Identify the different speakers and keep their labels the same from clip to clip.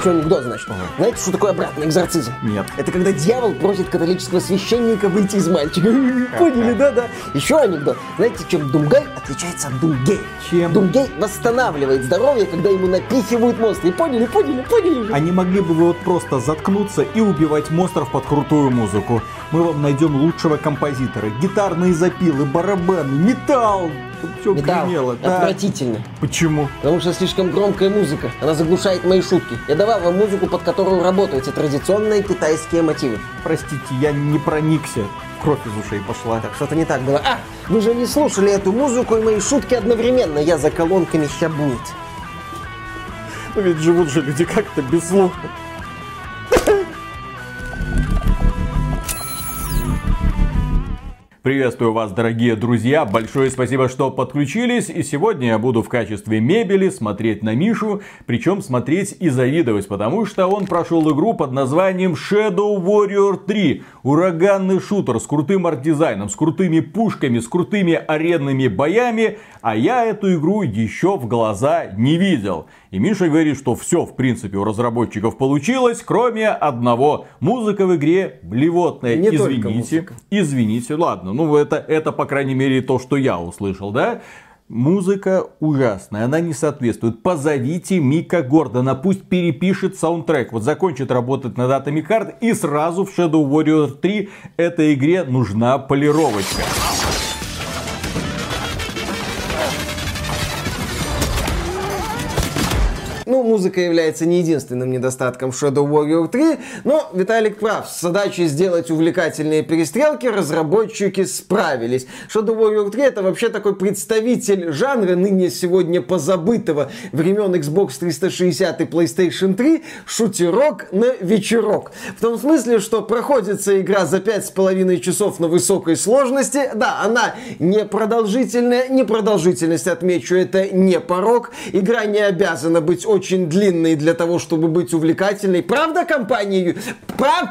Speaker 1: Что анекдот, значит? Знаете, что такое обратный экзорцизм?
Speaker 2: Нет.
Speaker 1: Это когда дьявол просит католического священника выйти из мальчика. Поняли, да, да. Еще анекдот. Знаете, чем Думгай отличается от Думгея?
Speaker 2: Чем?
Speaker 1: Думгей восстанавливает здоровье, когда ему напихивают монстры. Поняли, поняли, поняли же?
Speaker 2: Они могли бы вот просто заткнуться и убивать монстров под крутую музыку. Мы вам найдем лучшего композитора. Гитарные запилы, барабаны, металл. Все
Speaker 1: Металл.
Speaker 2: гремело. Да.
Speaker 1: Отвратительно.
Speaker 2: Почему?
Speaker 1: Потому что слишком громкая музыка. Она заглушает мои шутки. Я давал вам музыку, под которую работают эти традиционные китайские мотивы.
Speaker 2: Простите, я не проникся. Кровь из ушей пошла.
Speaker 1: Так что-то не так было. А, вы же не слушали эту музыку и мои шутки одновременно. Я за колонками щабнит.
Speaker 2: Но ведь живут же люди как-то без слуха. Приветствую вас, дорогие друзья. Большое спасибо, что подключились. И сегодня я буду в качестве мебели смотреть на Мишу. Причем смотреть и завидовать, потому что он прошел игру под названием Shadow Warrior 3. Ураганный шутер с крутым арт-дизайном, с крутыми пушками, с крутыми аренными боями. А я эту игру еще в глаза не видел. И Миша говорит, что все, в принципе, у разработчиков получилось, кроме одного. Музыка в игре блевотная.
Speaker 1: Не
Speaker 2: извините. Извините, ладно. Ну, это, это, по крайней мере, то, что я услышал, да? Музыка ужасная, она не соответствует. Позовите Мика Гордона, пусть перепишет саундтрек. Вот закончит работать над Atomic Heart и сразу в Shadow Warrior 3 этой игре нужна полировочка.
Speaker 1: Музыка является не единственным недостатком Shadow Warrior 3, но Виталик прав. С задачей сделать увлекательные перестрелки разработчики справились. Shadow Warrior 3 это вообще такой представитель жанра, ныне сегодня позабытого времен Xbox 360 и PlayStation 3, шутерок на вечерок. В том смысле, что проходится игра за 5,5 часов на высокой сложности. Да, она не продолжительная, не продолжительность, отмечу, это не порог. Игра не обязана быть очень длинной для того, чтобы быть увлекательной. Правда, компания... Прав...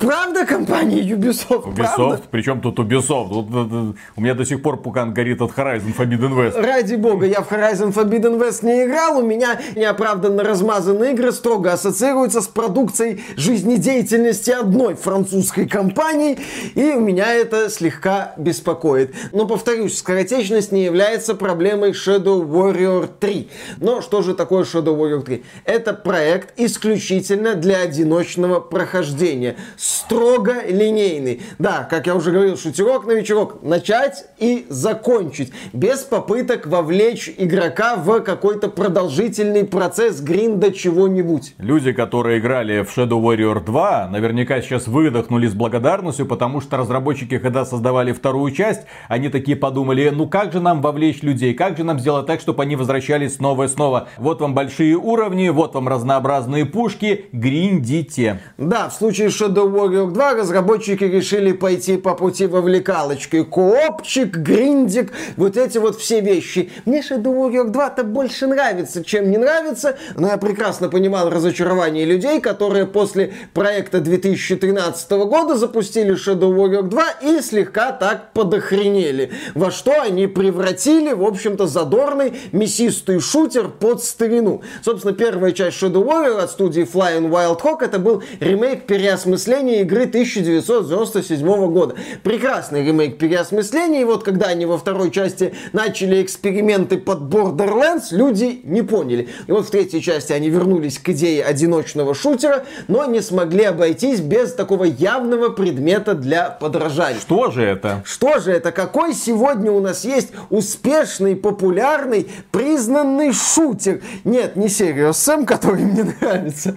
Speaker 1: Правда, компания Ubisoft? Правда?
Speaker 2: Ubisoft, причем тут Ubisoft? Э, э, у меня до сих пор пукан горит от Horizon Forbidden West.
Speaker 1: Ради бога, я в Horizon Forbidden West не играл, у меня неоправданно размазанные игры строго ассоциируются с продукцией жизнедеятельности одной французской компании, и у меня это слегка беспокоит. Но, повторюсь, скоротечность не является проблемой Shadow Warrior 3. Но что же такое Shadow Warrior 3? Это проект исключительно для одиночного прохождения. Строго линейный. Да, как я уже говорил, шутерок на вечерок. Начать и закончить. Без попыток вовлечь игрока в какой-то продолжительный процесс гринда чего-нибудь.
Speaker 2: Люди, которые играли в Shadow Warrior 2, наверняка сейчас выдохнули с благодарностью, потому что разработчики, когда создавали вторую часть, они такие подумали, ну как же нам вовлечь людей, как же нам сделать так, чтобы они возвращались снова и снова. Вот вам большие уровни, вот вам разнообразные пушки, гриндите.
Speaker 1: Да, в случае Shadow Warrior 2 разработчики решили пойти по пути вовлекалочки. Коопчик, гриндик, вот эти вот все вещи. Мне Shadow Warrior 2-то больше нравится, чем не нравится, но я прекрасно понимал разочарование людей, которые после проекта 2013 года запустили Shadow Warrior 2 и слегка так подохренели. Во что они превратили, в общем-то, задорный мясистый шутер под старину. Собственно, первая часть Shadow Warrior от студии Flying Wild Hawk это был ремейк переосмысления игры 1997 года. Прекрасный ремейк переосмысления, и вот когда они во второй части начали эксперименты под Borderlands, люди не поняли. И вот в третьей части они вернулись к идее одиночного шутера, но не смогли обойтись без такого явного предмета для подражания.
Speaker 2: Что же это?
Speaker 1: Что же это? Какой сегодня у нас есть успешный, популярный, признанный шутер? Нет, не Serious Sam, который мне нравится.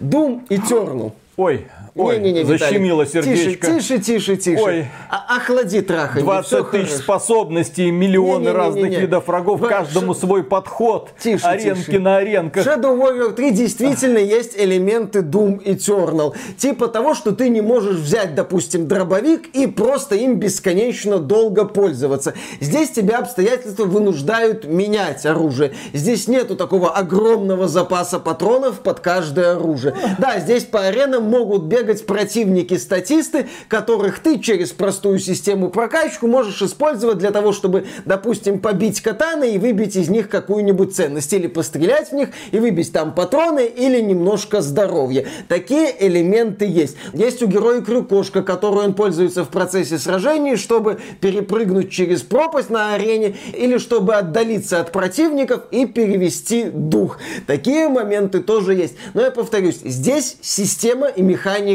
Speaker 1: Doom Eternal.
Speaker 2: Ой, ой,
Speaker 1: Не-не-не, Виталик.
Speaker 2: защемило сердечко.
Speaker 1: Тише, тише, тише, тише.
Speaker 2: Ой.
Speaker 1: А- охлади траханье.
Speaker 2: 20
Speaker 1: всё
Speaker 2: тысяч
Speaker 1: хорошо.
Speaker 2: способностей, миллионы
Speaker 1: Не-не-не-не-не.
Speaker 2: разных видов врагов,
Speaker 1: Ва-
Speaker 2: каждому
Speaker 1: ш-
Speaker 2: свой подход,
Speaker 1: Тише,
Speaker 2: аренки
Speaker 1: тише.
Speaker 2: на аренках.
Speaker 1: Shadow Warrior 3 действительно есть элементы Doom Eternal. Типа того, что ты не можешь взять, допустим, дробовик и просто им бесконечно долго пользоваться. Здесь тебя обстоятельства вынуждают менять оружие. Здесь нету такого огромного запаса патронов под каждое оружие. Да, здесь по аренам могут без бегать противники-статисты, которых ты через простую систему прокачку можешь использовать для того, чтобы, допустим, побить катаны и выбить из них какую-нибудь ценность. Или пострелять в них и выбить там патроны или немножко здоровья. Такие элементы есть. Есть у героя крюкошка, которую он пользуется в процессе сражений, чтобы перепрыгнуть через пропасть на арене или чтобы отдалиться от противников и перевести дух. Такие моменты тоже есть. Но я повторюсь, здесь система и механика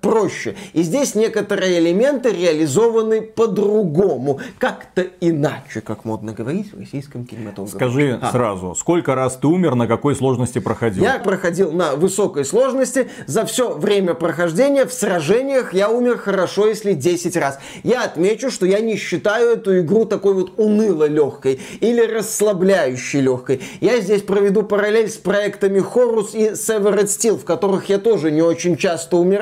Speaker 1: проще. И здесь некоторые элементы реализованы по-другому, как-то иначе, как модно говорить в российском кинематографе.
Speaker 2: Скажи а. сразу, сколько раз ты умер, на какой сложности проходил?
Speaker 1: Я проходил на высокой сложности. За все время прохождения в сражениях я умер хорошо, если 10 раз. Я отмечу, что я не считаю эту игру такой вот уныло легкой или расслабляющей легкой. Я здесь проведу параллель с проектами Horus и Severed Steel, в которых я тоже не очень часто умирал,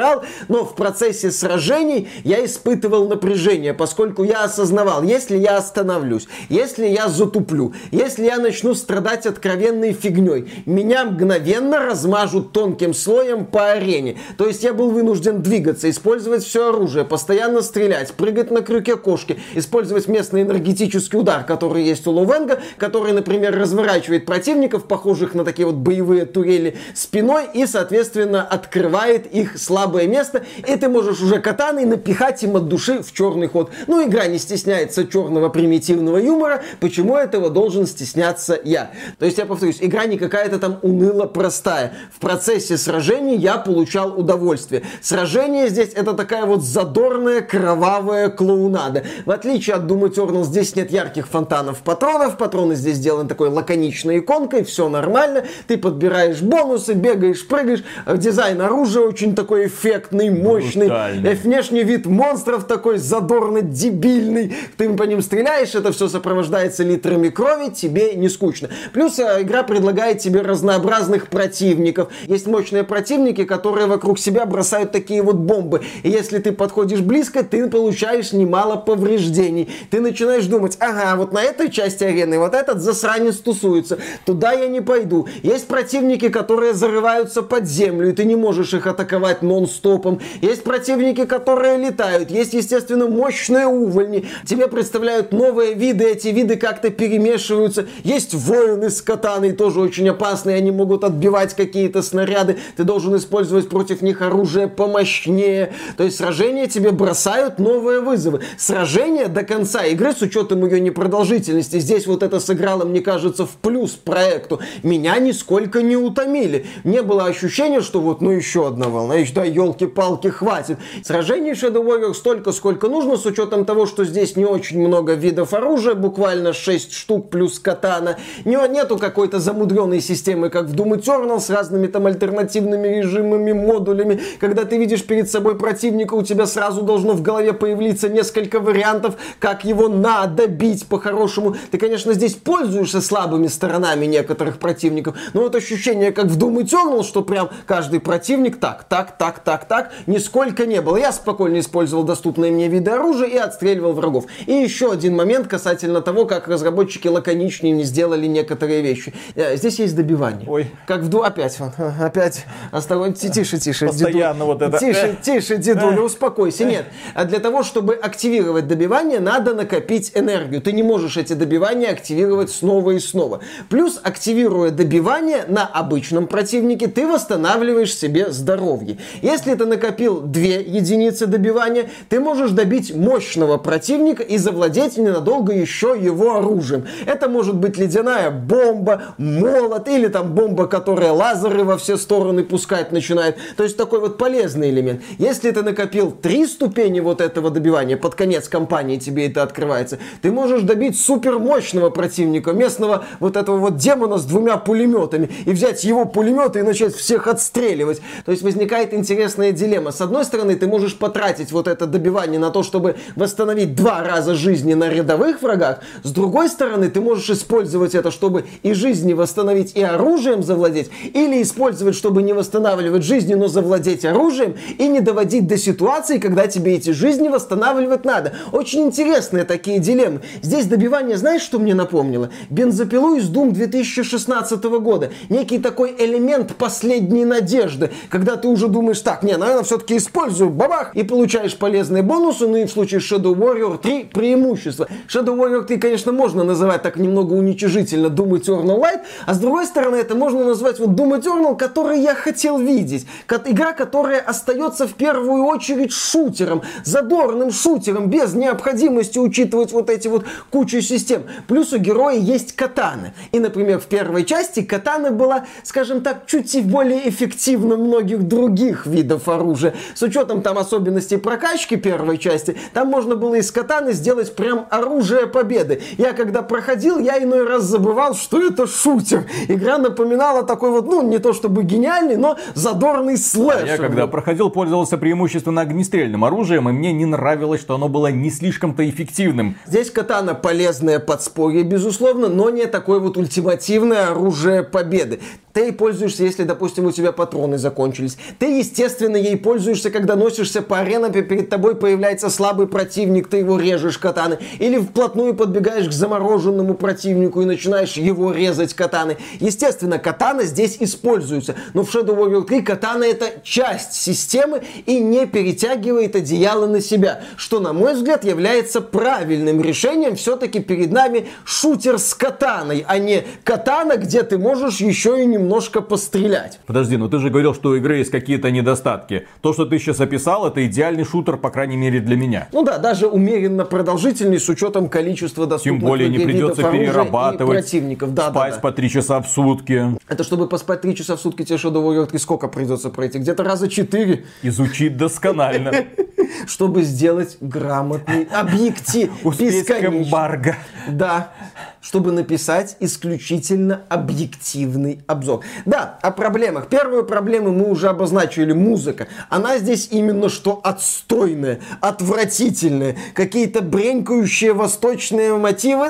Speaker 1: но в процессе сражений я испытывал напряжение, поскольку я осознавал, если я остановлюсь, если я затуплю, если я начну страдать откровенной фигней, меня мгновенно размажут тонким слоем по арене. То есть я был вынужден двигаться, использовать все оружие, постоянно стрелять, прыгать на крюке кошки, использовать местный энергетический удар, который есть у Ловенга, который, например, разворачивает противников, похожих на такие вот боевые турели, спиной и, соответственно, открывает их слабое место, и ты можешь уже катаной напихать им от души в черный ход. Ну, игра не стесняется черного примитивного юмора, почему этого должен стесняться я? То есть, я повторюсь, игра не какая-то там уныло простая. В процессе сражений я получал удовольствие. Сражение здесь это такая вот задорная, кровавая клоунада. В отличие от Doom Eternal, здесь нет ярких фонтанов патронов, патроны здесь сделаны такой лаконичной иконкой, все нормально, ты подбираешь бонусы, бегаешь, прыгаешь, дизайн оружия очень такой эффектный, мощный, мощный. Внешний вид монстров такой задорно-дебильный. Ты по ним стреляешь, это все сопровождается литрами крови, тебе не скучно. Плюс э, игра предлагает тебе разнообразных противников. Есть мощные противники, которые вокруг себя бросают такие вот бомбы. И если ты подходишь близко, ты получаешь немало повреждений. Ты начинаешь думать, ага, вот на этой части арены вот этот засранец тусуется. Туда я не пойду. Есть противники, которые зарываются под землю, и ты не можешь их атаковать нон-стопом. Есть противники, которые летают. Есть, естественно, мощные увольни. Тебе представляют новые виды. Эти виды как-то перемешиваются. Есть воины с катаной, тоже очень опасные. Они могут отбивать какие-то снаряды. Ты должен использовать против них оружие помощнее. То есть сражения тебе бросают новые вызовы. Сражение до конца игры, с учетом ее непродолжительности, здесь вот это сыграло, мне кажется, в плюс проекту. Меня нисколько не утомили. Не было ощущения, что вот, ну еще одна волна, да, елки-палки, палки хватит. Сражений Shadow Warrior столько, сколько нужно, с учетом того, что здесь не очень много видов оружия, буквально 6 штук плюс катана. Не, нету какой-то замудренной системы, как в Doom Eternal, с разными там альтернативными режимами, модулями. Когда ты видишь перед собой противника, у тебя сразу должно в голове появиться несколько вариантов, как его надо бить по-хорошему. Ты, конечно, здесь пользуешься слабыми сторонами некоторых противников, но вот ощущение, как в Doom Eternal, что прям каждый противник так, так, так, так, так, нисколько не было. Я спокойно использовал доступные мне виды оружия и отстреливал врагов. И еще один момент касательно того, как разработчики лаконичнее не сделали некоторые вещи. Э, здесь есть добивание.
Speaker 2: Ой.
Speaker 1: Как в ду... Опять, опять. Осторожно, тише, тише.
Speaker 2: Постоянно вот это.
Speaker 1: Тише, тише, дедуля, успокойся. Нет. А для того, чтобы активировать добивание, надо накопить энергию. Ты не можешь эти добивания активировать снова и снова. Плюс, активируя добивание на обычном противнике, ты восстанавливаешь себе здоровье. Если ты накопил две единицы добивания, ты можешь добить мощного противника и завладеть ненадолго еще его оружием. Это может быть ледяная бомба, молот или там бомба, которая лазеры во все стороны пускать начинает. То есть такой вот полезный элемент. Если ты накопил три ступени вот этого добивания, под конец кампании тебе это открывается, ты можешь добить супер мощного противника, местного вот этого вот демона с двумя пулеметами и взять его пулеметы и начать всех отстреливать. То есть возникает интересная дилемма. С одной стороны, ты можешь потратить вот это добивание на то, чтобы восстановить два раза жизни на рядовых врагах. С другой стороны, ты можешь использовать это, чтобы и жизни восстановить, и оружием завладеть. Или использовать, чтобы не восстанавливать жизни, но завладеть оружием. И не доводить до ситуации, когда тебе эти жизни восстанавливать надо. Очень интересные такие дилеммы. Здесь добивание, знаешь, что мне напомнило? Бензопилу из Doom 2016 года. Некий такой элемент последней надежды. Когда ты уже думаешь, так, не, наверное, все-таки использую. Бабах! И получаешь полезные бонусы. Ну и в случае Shadow Warrior 3 преимущества. Shadow Warrior 3, конечно, можно называть так немного уничижительно Doom Eternal Light, а с другой стороны, это можно назвать вот Doom Eternal, который я хотел видеть. Игра, которая остается в первую очередь шутером, задорным шутером, без необходимости учитывать вот эти вот кучу систем. Плюс у героя есть катаны. И, например, в первой части катана была, скажем так, чуть более эффективна многих других видов оружия. С учетом там особенностей прокачки первой части, там можно было из катаны сделать прям оружие победы. Я когда проходил, я иной раз забывал, что это шутер. Игра напоминала такой вот, ну, не то чтобы гениальный, но задорный слэшер.
Speaker 2: Я когда проходил, пользовался преимущественно огнестрельным оружием, и мне не нравилось, что оно было не слишком-то эффективным.
Speaker 1: Здесь катана полезное подспорье, безусловно, но не такое вот ультимативное оружие победы. Ты пользуешься, если, допустим, у тебя патроны закончились. Ты, естественно, ей пользуешься, когда носишься по аренам, перед тобой появляется слабый противник, ты его режешь катаны. Или вплотную подбегаешь к замороженному противнику и начинаешь его резать катаны. Естественно, катана здесь используется. Но в Shadow Warrior 3 катана это часть системы и не перетягивает одеяло на себя. Что, на мой взгляд, является правильным решением. Все-таки перед нами шутер с катаной, а не катана, где ты можешь еще и немножко пострелять.
Speaker 2: Подожди, но ты же говорил, что у игры есть какие-то недостатки. То, что ты сейчас описал, это идеальный шутер, по крайней мере, для меня.
Speaker 1: Ну да, даже умеренно продолжительный с учетом количества доступных
Speaker 2: Тем более не придется перерабатывать,
Speaker 1: противников. Да,
Speaker 2: спать
Speaker 1: да, да.
Speaker 2: по три часа в сутки.
Speaker 1: Это чтобы поспать три часа в сутки, тебе Shadow Warrior 3 сколько придется пройти? Где-то раза четыре.
Speaker 2: Изучить досконально.
Speaker 1: Чтобы сделать грамотный объектив.
Speaker 2: Успеть эмбарго.
Speaker 1: Да чтобы написать исключительно объективный обзор. Да, о проблемах. Первую проблему мы уже обозначили, музыка. Она здесь именно что отстойная, отвратительная. Какие-то бренькающие восточные мотивы.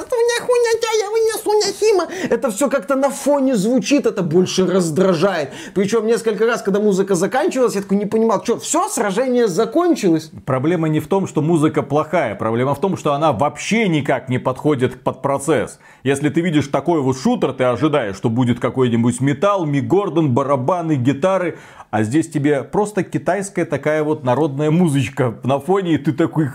Speaker 1: Это все как-то на фоне звучит, это больше раздражает. Причем несколько раз, когда музыка заканчивалась, я такой не понимал, что, все, сражение закончилось?
Speaker 2: Проблема не в том, что музыка плохая, проблема в том, что она вообще никак не подходит под процесс. Если ты видишь такой вот шутер, ты ожидаешь, что будет какой-нибудь металл, Ми Гордон, барабаны, гитары. А здесь тебе просто китайская такая вот народная музычка на фоне, и ты такой,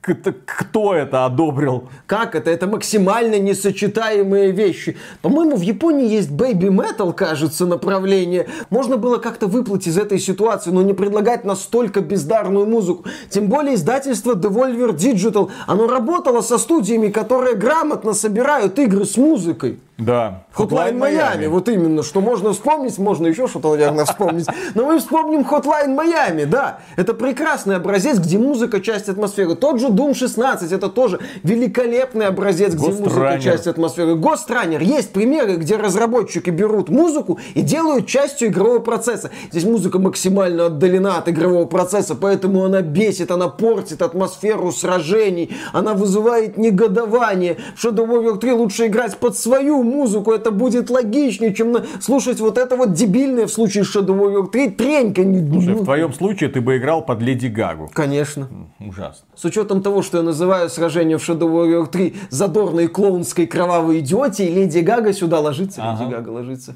Speaker 2: кто это одобрил?
Speaker 1: Как это? Это максимально несочетаемые вещи. По-моему, в Японии есть бэйби метал, кажется, направление. Можно было как-то выплыть из этой ситуации, но не предлагать настолько бездарную музыку. Тем более издательство Devolver Digital, оно работало со студиями, которые грамотно собирают игры с музыкой.
Speaker 2: Да.
Speaker 1: Hotline Miami. Вот именно, что можно вспомнить, можно еще что-то, наверное, вспомнить. Но мы вспомним Hotline Miami, да. Это прекрасный образец, где музыка часть атмосферы. Тот же Doom 16, это тоже великолепный образец, где
Speaker 2: Ghost
Speaker 1: музыка
Speaker 2: Runner.
Speaker 1: часть атмосферы. Ghost Runner. Есть примеры, где разработчики берут музыку и делают частью игрового процесса. Здесь музыка максимально отдалена от игрового процесса, поэтому она бесит, она портит атмосферу сражений, она вызывает негодование. В Shadow Warrior 3 лучше играть под свою музыку, это будет логичнее, чем слушать вот это вот дебильное в случае Shadow Warrior 3 тренька.
Speaker 2: Слушай, в твоем случае ты бы играл под Леди Гагу.
Speaker 1: Конечно.
Speaker 2: Ужасно.
Speaker 1: С учетом того, что я называю сражение в Shadow Warrior 3 задорной клоунской кровавой идиотией, Леди Гага сюда ложится.
Speaker 2: Ага.
Speaker 1: Леди Гага ложится.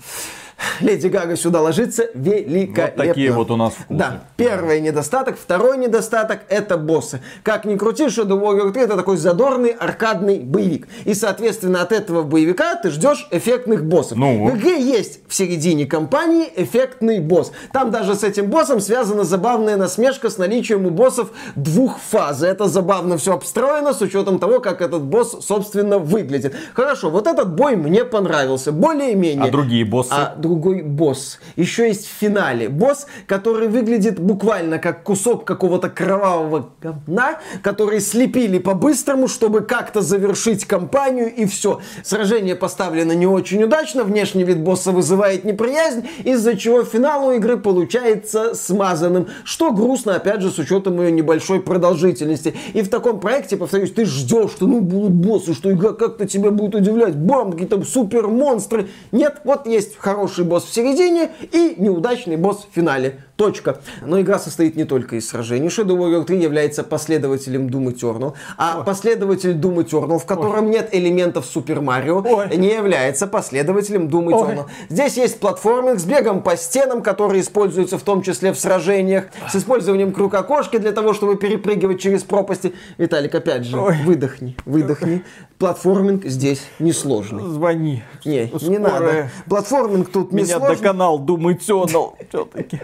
Speaker 1: Леди Гага сюда ложится великолепно.
Speaker 2: Вот такие вот у нас вкусы.
Speaker 1: Да, первый недостаток. Второй недостаток это боссы. Как ни крути, Shadow Warrior 3 это такой задорный аркадный боевик. И, соответственно, от этого боевика ты ждешь эффектных боссов.
Speaker 2: Ну.
Speaker 1: В игре есть в середине кампании эффектный босс. Там даже с этим боссом связана забавная насмешка с наличием у боссов двух фаз. Это забавно все обстроено с учетом того, как этот босс, собственно, выглядит. Хорошо, вот этот бой мне понравился. Более-менее.
Speaker 2: А другие боссы?
Speaker 1: А другой босс. Еще есть в финале. Босс, который выглядит буквально как кусок какого-то кровавого говна, который слепили по-быстрому, чтобы как-то завершить кампанию и все. Сражение поставлено не очень удачно, внешний вид босса вызывает неприязнь, из-за чего финал у игры получается смазанным, что грустно, опять же, с учетом ее небольшой продолжительности. И в таком проекте, повторюсь, ты ждешь, что ну будут боссы, что игра как-то тебя будет удивлять, бам, какие-то супер монстры. Нет, вот есть хороший босс в середине и неудачный босс в финале. Точка. Но игра состоит не только из сражений. Shadow Warrior 3 является последователем Doom Eternal, а Ой. последователь Doom Eternal, в котором Ой. нет элементов Mario, Ой. не является последователем Doom Eternal. Ой. Здесь есть платформинг с бегом по стенам, который используется в том числе в сражениях, с использованием крюка-кошки для того, чтобы перепрыгивать через пропасти. Виталик, опять же, Ой. выдохни, выдохни. Платформинг здесь несложный.
Speaker 2: Звони.
Speaker 1: Не, Скорая. не надо. Платформинг тут
Speaker 2: не Меня доконал Doom Eternal все-таки.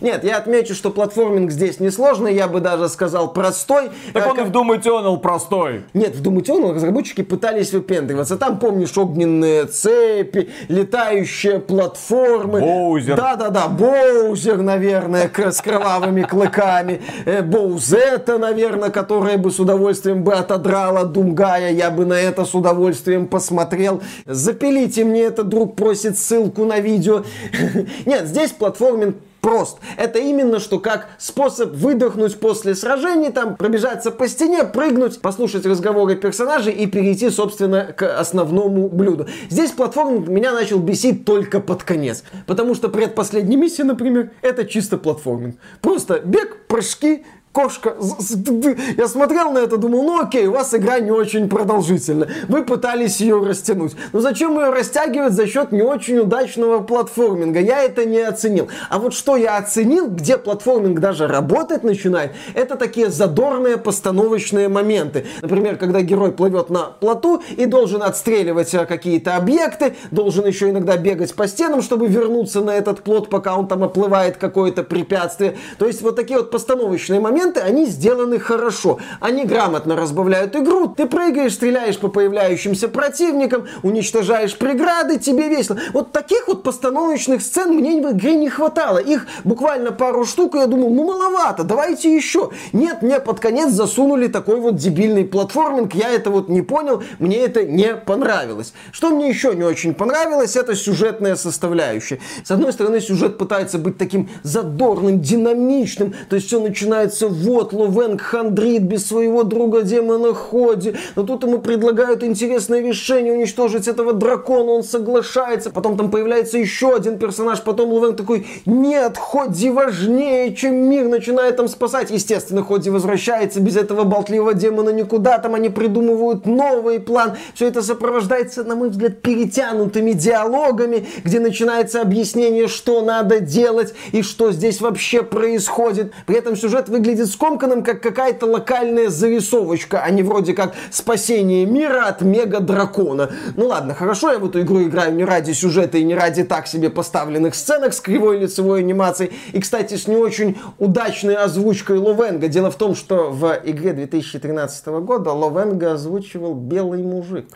Speaker 1: Нет, я отмечу, что платформинг здесь несложный, я бы даже сказал простой.
Speaker 2: Так он и в Doom Eternal простой.
Speaker 1: Нет, в Doom Eternal разработчики пытались выпендриваться. Там, помнишь, огненные цепи, летающие платформы.
Speaker 2: Боузер.
Speaker 1: Да-да-да, Боузер, наверное, с кровавыми клыками. Э, Боузета, наверное, которая бы с удовольствием бы отодрала Думгая. Я бы на это с удовольствием посмотрел. Запилите мне это, друг просит ссылку на видео. Нет, здесь платформинг прост. Это именно что как способ выдохнуть после сражений, там пробежаться по стене, прыгнуть, послушать разговоры персонажей и перейти, собственно, к основному блюду. Здесь платформинг меня начал бесить только под конец. Потому что предпоследняя миссия, например, это чисто платформинг. Просто бег, прыжки, Кошка, я смотрел на это, думал, ну окей, у вас игра не очень продолжительная. Вы пытались ее растянуть. Но зачем ее растягивать за счет не очень удачного платформинга? Я это не оценил. А вот что я оценил, где платформинг даже работать начинает, это такие задорные постановочные моменты. Например, когда герой плывет на плоту и должен отстреливать э, какие-то объекты, должен еще иногда бегать по стенам, чтобы вернуться на этот плот, пока он там оплывает какое-то препятствие. То есть вот такие вот постановочные моменты моменты, они сделаны хорошо. Они грамотно разбавляют игру. Ты прыгаешь, стреляешь по появляющимся противникам, уничтожаешь преграды, тебе весело. Вот таких вот постановочных сцен мне в игре не хватало. Их буквально пару штук, и я думал, ну маловато, давайте еще. Нет, мне под конец засунули такой вот дебильный платформинг, я это вот не понял, мне это не понравилось. Что мне еще не очень понравилось, это сюжетная составляющая. С одной стороны, сюжет пытается быть таким задорным, динамичным, то есть все начинается вот Лувенг хандрит без своего друга демона Ходи, но тут ему предлагают интересное решение уничтожить этого дракона, он соглашается, потом там появляется еще один персонаж, потом Лувенг такой, нет, Ходи важнее, чем мир, начинает там спасать. Естественно, Ходи возвращается. Без этого болтливого демона никуда, там они придумывают новый план, все это сопровождается, на мой взгляд, перетянутыми диалогами, где начинается объяснение, что надо делать и что здесь вообще происходит. При этом сюжет выглядит выглядит скомканным, как какая-то локальная зарисовочка, а не вроде как спасение мира от мега-дракона. Ну ладно, хорошо, я в эту игру играю не ради сюжета и не ради так себе поставленных сценок с кривой лицевой анимацией. И, кстати, с не очень удачной озвучкой Ловенга. Дело в том, что в игре 2013 года Ловенга озвучивал белый мужик.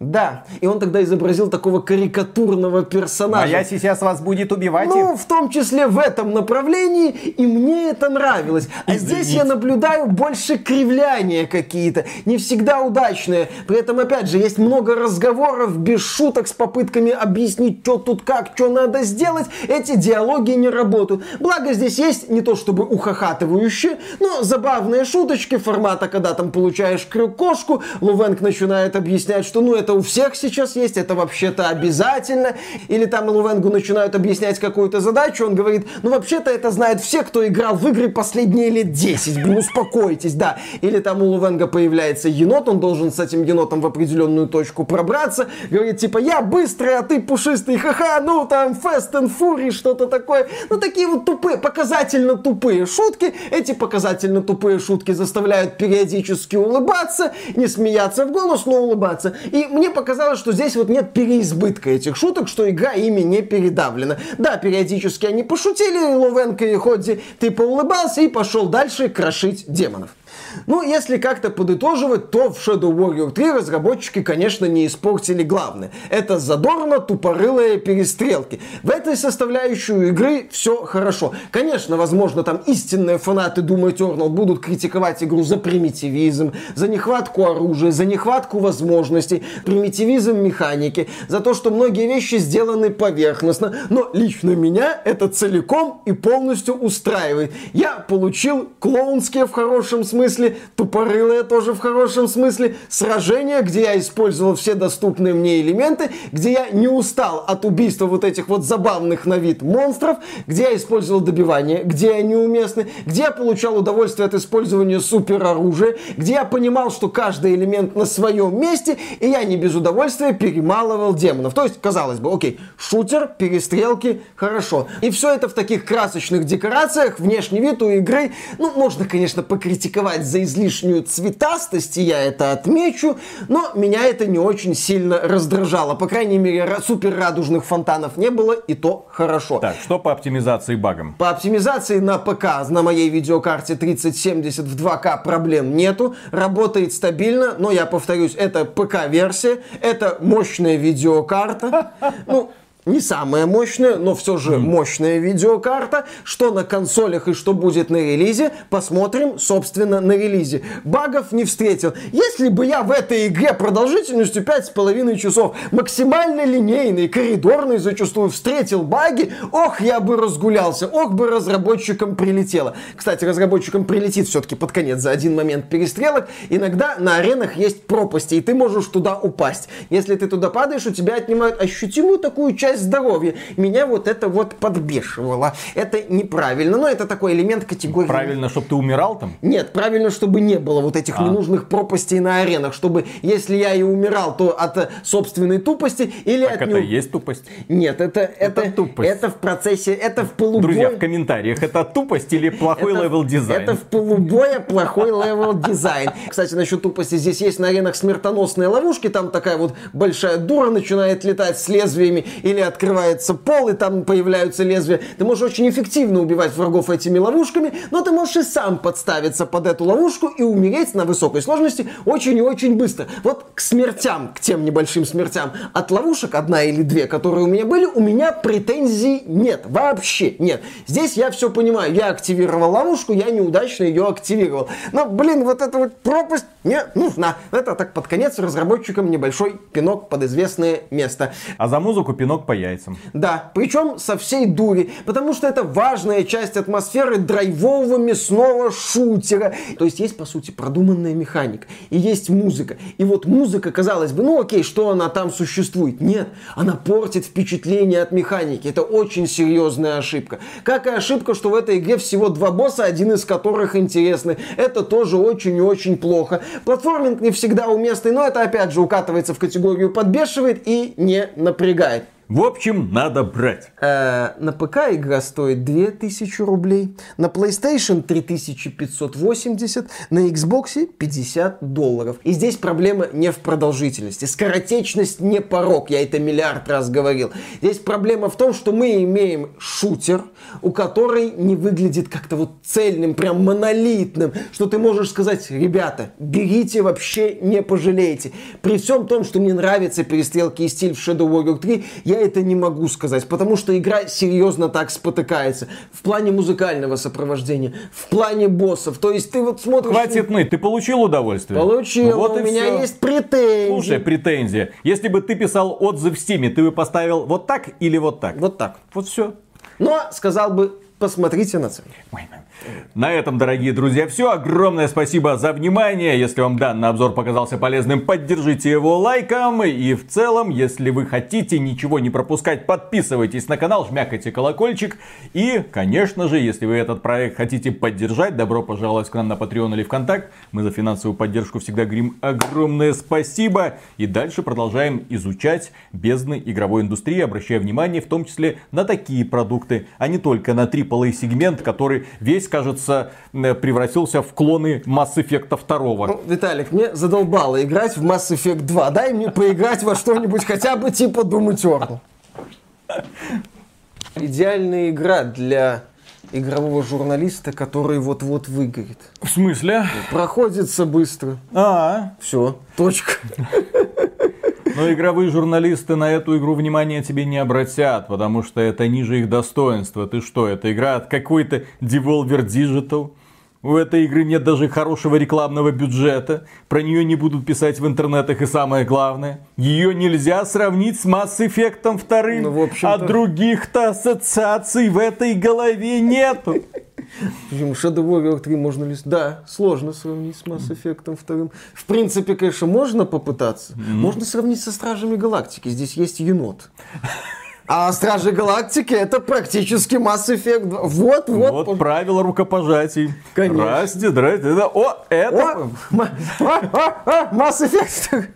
Speaker 1: Да, и он тогда изобразил такого карикатурного персонажа. А
Speaker 2: я сейчас вас будет убивать.
Speaker 1: Ну, в том числе в этом направлении, и мне это нравилось. А Извините. здесь я наблюдаю больше кривляния какие-то, не всегда удачные. При этом, опять же, есть много разговоров без шуток с попытками объяснить, что тут как, что надо сделать. Эти диалоги не работают. Благо, здесь есть не то чтобы ухахатывающие, но забавные шуточки формата, когда там получаешь крюк-кошку, Лувенк начинает объяснять, что ну это это у всех сейчас есть, это вообще-то обязательно. Или там Лувенгу начинают объяснять какую-то задачу, он говорит, ну вообще-то это знают все, кто играл в игры последние лет 10, блин, успокойтесь, да. Или там у Лувенга появляется енот, он должен с этим енотом в определенную точку пробраться, говорит типа, я быстрый, а ты пушистый, ха-ха, ну там Fast and Fury, что-то такое. Ну такие вот тупые, показательно тупые шутки. Эти показательно тупые шутки заставляют периодически улыбаться, не смеяться в голос, но улыбаться. И мне показалось, что здесь вот нет переизбытка этих шуток, что игра ими не передавлена. Да, периодически они пошутили, Ловенко и Ходзи, ты поулыбался и пошел дальше крошить демонов. Ну, если как-то подытоживать, то в Shadow Warrior 3 разработчики, конечно, не испортили главное. Это задорно тупорылые перестрелки. В этой составляющей игры все хорошо. Конечно, возможно, там истинные фанаты Doom Eternal будут критиковать игру за примитивизм, за нехватку оружия, за нехватку возможностей, примитивизм механики, за то, что многие вещи сделаны поверхностно. Но лично меня это целиком и полностью устраивает. Я получил клоунские в хорошем смысле смысле, тупорылая тоже в хорошем смысле, сражение, где я использовал все доступные мне элементы, где я не устал от убийства вот этих вот забавных на вид монстров, где я использовал добивание, где они уместны, где я получал удовольствие от использования супероружия, где я понимал, что каждый элемент на своем месте, и я не без удовольствия перемалывал демонов. То есть, казалось бы, окей, шутер, перестрелки, хорошо. И все это в таких красочных декорациях, внешний вид у игры, ну, можно, конечно, покритиковать за излишнюю цветастость, и я это отмечу, но меня это не очень сильно раздражало. По крайней мере, супер радужных фонтанов не было, и то хорошо.
Speaker 2: Так, что по оптимизации багом?
Speaker 1: По оптимизации на ПК на моей видеокарте 3070 в 2К проблем нету, работает стабильно, но я повторюсь, это ПК-версия, это мощная видеокарта. Ну, не самая мощная, но все же mm. мощная видеокарта. Что на консолях и что будет на релизе, посмотрим, собственно, на релизе. Багов не встретил. Если бы я в этой игре продолжительностью 5,5 часов максимально линейный, коридорный зачастую встретил баги, ох, я бы разгулялся, ох бы разработчикам прилетело. Кстати, разработчикам прилетит все-таки под конец за один момент перестрелок. Иногда на аренах есть пропасти, и ты можешь туда упасть. Если ты туда падаешь, у тебя отнимают ощутимую такую часть часть здоровья. Меня вот это вот подбешивало. Это неправильно. Но это такой элемент категории.
Speaker 2: Правильно, чтобы ты умирал там?
Speaker 1: Нет, правильно, чтобы не было вот этих а. ненужных пропастей на аренах. Чтобы, если я и умирал, то от собственной тупости или
Speaker 2: так
Speaker 1: от...
Speaker 2: это не... есть тупость?
Speaker 1: Нет, это, это, это, тупость. это в процессе, это в полубое...
Speaker 2: Друзья, в комментариях, это тупость или плохой level design?
Speaker 1: Это в полубоя плохой level design. Кстати, насчет тупости, здесь есть на аренах смертоносные ловушки, там такая вот большая дура начинает летать с лезвиями или открывается пол, и там появляются лезвия. Ты можешь очень эффективно убивать врагов этими ловушками, но ты можешь и сам подставиться под эту ловушку и умереть на высокой сложности очень и очень быстро. Вот к смертям, к тем небольшим смертям от ловушек, одна или две, которые у меня были, у меня претензий нет. Вообще нет. Здесь я все понимаю. Я активировал ловушку, я неудачно ее активировал. Но, блин, вот эта вот пропасть не нужна. Это так под конец разработчикам небольшой пинок под известное место.
Speaker 2: А за музыку пинок по яйцам.
Speaker 1: Да, причем со всей дури, потому что это важная часть атмосферы драйвового мясного шутера. То есть есть, по сути, продуманная механика, и есть музыка. И вот музыка, казалось бы, ну окей, что она там существует? Нет, она портит впечатление от механики. Это очень серьезная ошибка. Как и ошибка, что в этой игре всего два босса, один из которых интересный. Это тоже очень и очень плохо. Платформинг не всегда уместный, но это опять же укатывается в категорию подбешивает и не напрягает.
Speaker 2: В общем, надо брать.
Speaker 1: Э, на ПК игра стоит 2000 рублей, на PlayStation 3580, на Xbox 50 долларов. И здесь проблема не в продолжительности. Скоротечность не порог, я это миллиард раз говорил. Здесь проблема в том, что мы имеем шутер, у которой не выглядит как-то вот цельным, прям монолитным, что ты можешь сказать, ребята, берите, вообще не пожалеете. При всем том, что мне нравятся перестрелки и стиль в Shadow Warrior 3, я это не могу сказать, потому что игра серьезно так спотыкается. В плане музыкального сопровождения, в плане боссов. То есть ты вот смотришь...
Speaker 2: Хватит ныть, ты получил удовольствие?
Speaker 1: Получил, ну, вот у меня все. есть претензии.
Speaker 2: Слушай, претензия. Если бы ты писал отзыв в Стиме, ты бы поставил вот так или вот так?
Speaker 1: Вот так.
Speaker 2: Вот все.
Speaker 1: Но сказал бы, посмотрите на цену.
Speaker 2: На этом, дорогие друзья, все. Огромное спасибо за внимание. Если вам данный обзор показался полезным, поддержите его лайком. И в целом, если вы хотите ничего не пропускать, подписывайтесь на канал, жмякайте колокольчик. И, конечно же, если вы этот проект хотите поддержать, добро пожаловать к нам на Patreon или ВКонтакт. Мы за финансовую поддержку всегда говорим огромное спасибо. И дальше продолжаем изучать бездны игровой индустрии, обращая внимание в том числе на такие продукты, а не только на AAA сегмент, который весь кажется, э, превратился в клоны Mass Effect 2. Ну,
Speaker 1: Виталик, мне задолбало играть в Mass Effect 2. Дай мне поиграть во что-нибудь хотя бы типа Doom Eternal. Идеальная игра для игрового журналиста, который вот-вот выгорит.
Speaker 2: В смысле?
Speaker 1: Проходится быстро.
Speaker 2: А,
Speaker 1: все, точка.
Speaker 2: Но игровые журналисты на эту игру внимания тебе не обратят, потому что это ниже их достоинства. Ты что, это игра от какой-то Devolver Digital? У этой игры нет даже хорошего рекламного бюджета. Про нее не будут писать в интернетах и самое главное. Ее нельзя сравнить с Mass Effect 2. Ну, в а других-то ассоциаций в этой голове нету.
Speaker 1: Почему Shadow Warrior 3 можно ли... Да, сложно сравнить с Mass Effect 2. В принципе, конечно, можно попытаться. Можно сравнить со Стражами Галактики. Здесь есть енот. А Стражи Галактики это практически Mass Effect 2. Вот, вот.
Speaker 2: Вот правило рукопожатий.
Speaker 1: Конечно.
Speaker 2: Здрасте, здрасте. Это- О, это...
Speaker 1: О, Mass Effect